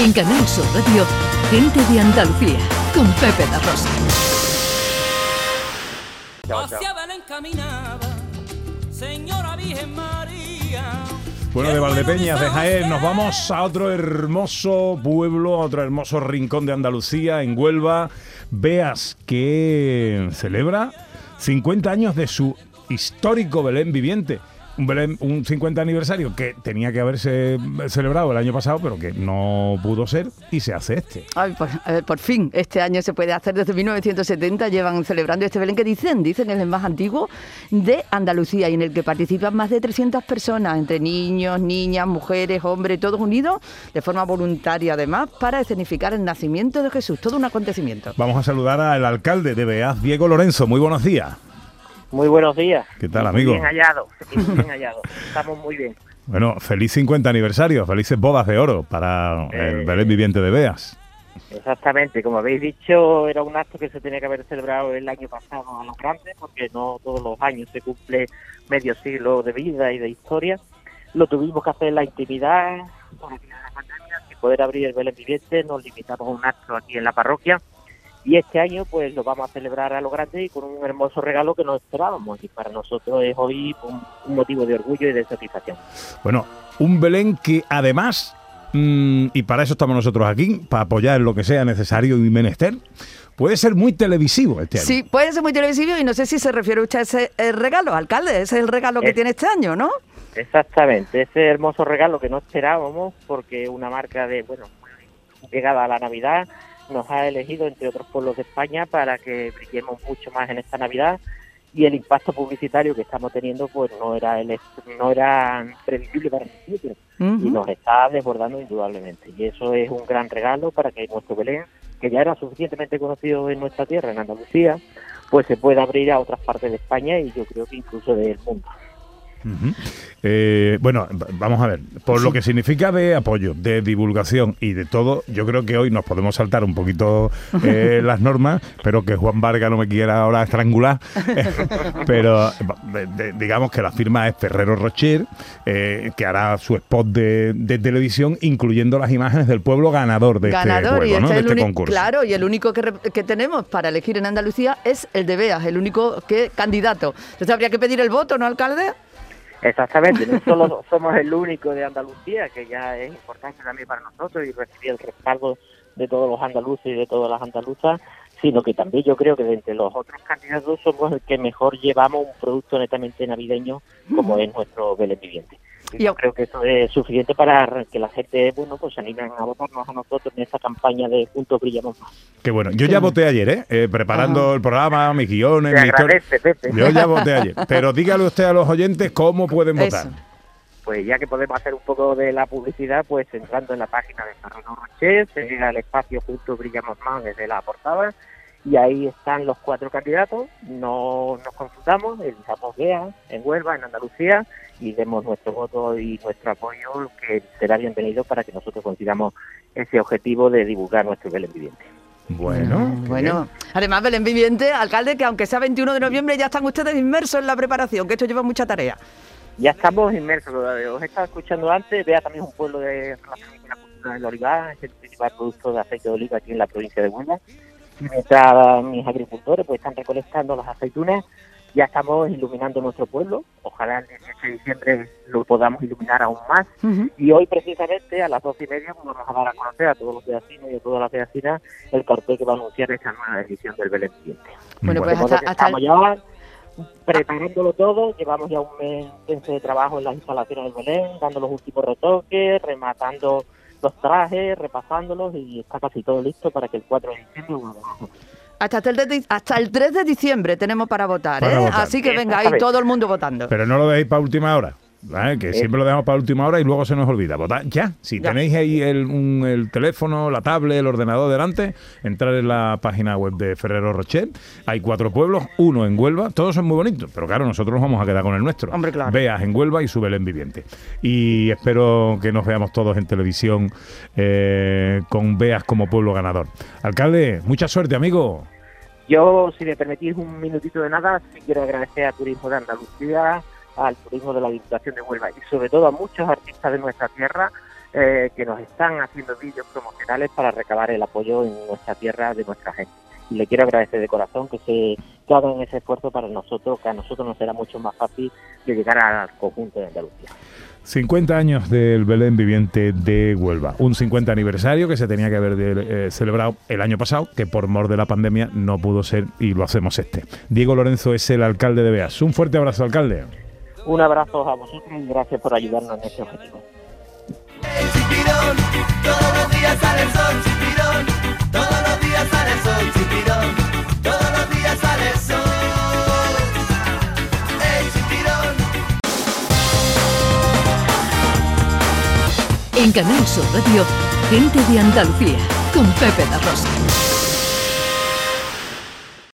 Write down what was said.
En Canal Sur Radio, gente de Andalucía, con Pepe La Rosa. Hacia Belén caminaba, señora Virgen María. Bueno, de Valdepeñas, de Jaén, nos vamos a otro hermoso pueblo, a otro hermoso rincón de Andalucía, en Huelva. Veas que celebra 50 años de su histórico Belén viviente un, un 50 aniversario que tenía que haberse celebrado el año pasado, pero que no pudo ser y se hace este. Ay, pues, eh, por fin, este año se puede hacer. Desde 1970 llevan celebrando este Belén que dicen, dicen es el más antiguo de Andalucía y en el que participan más de 300 personas, entre niños, niñas, mujeres, hombres, todos unidos de forma voluntaria además para escenificar el nacimiento de Jesús, todo un acontecimiento. Vamos a saludar al alcalde de Beaz, Diego Lorenzo. Muy buenos días. Muy buenos días. ¿Qué tal, amigo? Bien hallado, bien hallado. Estamos muy bien. Bueno, feliz 50 aniversario, felices bodas de oro para el eh, Belén Viviente de Beas. Exactamente, como habéis dicho, era un acto que se tenía que haber celebrado el año pasado a los grandes, porque no todos los años se cumple medio siglo de vida y de historia. Lo tuvimos que hacer en la intimidad, por la pandemia, sin poder abrir el Belén Viviente, nos limitamos a un acto aquí en la parroquia y este año pues lo vamos a celebrar a lo grande y con un hermoso regalo que no esperábamos y para nosotros es hoy un, motivo de orgullo y de satisfacción. Bueno, un Belén que además, mm, y para eso estamos nosotros aquí, para apoyar lo que sea necesario y menester, puede ser muy televisivo este año. Sí, puede ser muy televisivo y no sé si se refiere usted a ese regalo, alcalde, ese es el regalo que tiene este año, ¿no? Exactamente, ese hermoso regalo que no esperábamos porque una marca de, bueno, llegada a la Navidad nos ha elegido entre otros pueblos de España para que brillemos mucho más en esta Navidad. Y el impacto publicitario que estamos teniendo pues no era el, no era previsible para nosotros y nos está desbordando indudablemente. Y eso es un gran regalo para que nuestro Belén que ya era suficientemente conocido en nuestra tierra en Andalucía pues se pueda abrir a otras partes de España y yo creo que incluso del mundo. Eh, bueno, vamos a ver, por lo que significa de apoyo, de divulgación y de todo, yo creo que hoy nos podemos saltar un poquito eh, las normas, pero que Juan Vargas no me quiera ahora estrangular, pero digamos que la firma es Ferrero Rocher, eh, que hará su spot de, televisión, incluyendo las imágenes del pueblo ganador de este, juego, este de este concurso. Claro, y el único que, que, tenemos para elegir en Andalucía es el de Beas, el único que candidato. Entonces habría que pedir el voto, ¿no, alcalde? Exactamente, no solo somos el único de Andalucía, que ya es importante también para nosotros y recibir el respaldo de todos los andaluces y de todas las andaluzas, sino que también yo creo que de entre los otros candidatos somos el que mejor llevamos un producto netamente navideño como es nuestro Belén Viviente. Yo creo que eso es suficiente para que la gente, bueno, pues se animen a votarnos a nosotros en esta campaña de Juntos Brillamos Más. Qué bueno. Yo ya voté ayer, ¿eh? eh preparando el programa, mis guiones, mi. Yo ya voté ayer. Pero dígale usted a los oyentes cómo pueden votar. Pues ya que podemos hacer un poco de la publicidad, pues entrando en la página de Ferrero Rocher, se llega al espacio Juntos Brillamos Más desde la portada y ahí están los cuatro candidatos, no nos consultamos, elijamos GEA en Huelva, en Andalucía, y demos nuestro voto y nuestro apoyo, que será bienvenido para que nosotros consigamos ese objetivo de divulgar nuestro Belén Viviente. Bueno, mm, bueno. Además, Belén Viviente, alcalde, que aunque sea 21 de noviembre, ya están ustedes inmersos en la preparación, que esto lleva mucha tarea. Ya estamos inmersos, os he estado escuchando antes, vea también un pueblo de relación con la cultura del olivar, es el principal producto de aceite de oliva aquí en la provincia de Huelva mientras mis agricultores pues están recolectando las aceitunas, ya estamos iluminando nuestro pueblo. Ojalá el 18 de diciembre lo podamos iluminar aún más. Y hoy, precisamente, a las dos y media, vamos a dar a conocer a todos los vecinos y a todas las vecinas el cartel que va a anunciar esta nueva edición del Belén Viviente. Bueno, pues hasta, estamos ya preparándolo todo. Llevamos ya un mes de trabajo en las instalaciones del Belén, dando los últimos retoques, rematando los trajes, repasándolos y está casi todo listo para que el 4 de diciembre hasta el, de, hasta el 3 de diciembre tenemos para votar, ¿eh? Así que venga, ahí todo el mundo votando. Pero no lo deis para última hora que siempre lo dejamos para última hora y luego se nos olvida. Votar ya. Si tenéis ahí el, el, teléfono, la tablet, el ordenador delante, entrar en la página web de Ferrero Rocher. Hay cuatro pueblos, uno en Huelva. Todos son muy bonitos, pero claro, nosotros nos vamos a quedar con el nuestro. Hombre, claro. Veas en Huelva y sube el Viviente. Y espero que nos veamos todos en televisión eh, con Veas como pueblo ganador. Alcalde, mucha suerte, amigo. Yo, si me permitís un minutito de nada, quiero agradecer a Turismo de Andalucía al turismo de la Diputación de Huelva y sobre todo a muchos artistas de nuestra tierra eh, que nos están haciendo vídeos promocionales para recabar el apoyo en nuestra tierra de nuestra gente. Y le quiero agradecer de corazón que se que hagan ese esfuerzo para nosotros, que a nosotros nos será mucho más fácil de llegar al conjunto de Andalucía. 50 años del Belén viviente de Huelva. Un 50 aniversario que se tenía que haber eh, celebrado el año pasado, que por mor de la pandemia no pudo ser y lo hacemos este. Diego Lorenzo es el alcalde de Beas. Un fuerte abrazo, alcalde. Un abrazo a vosotros y gracias por ayudarnos en este objetivo. En Canal Sur Radio, gente de Andalucía, con Pepe La Rosa.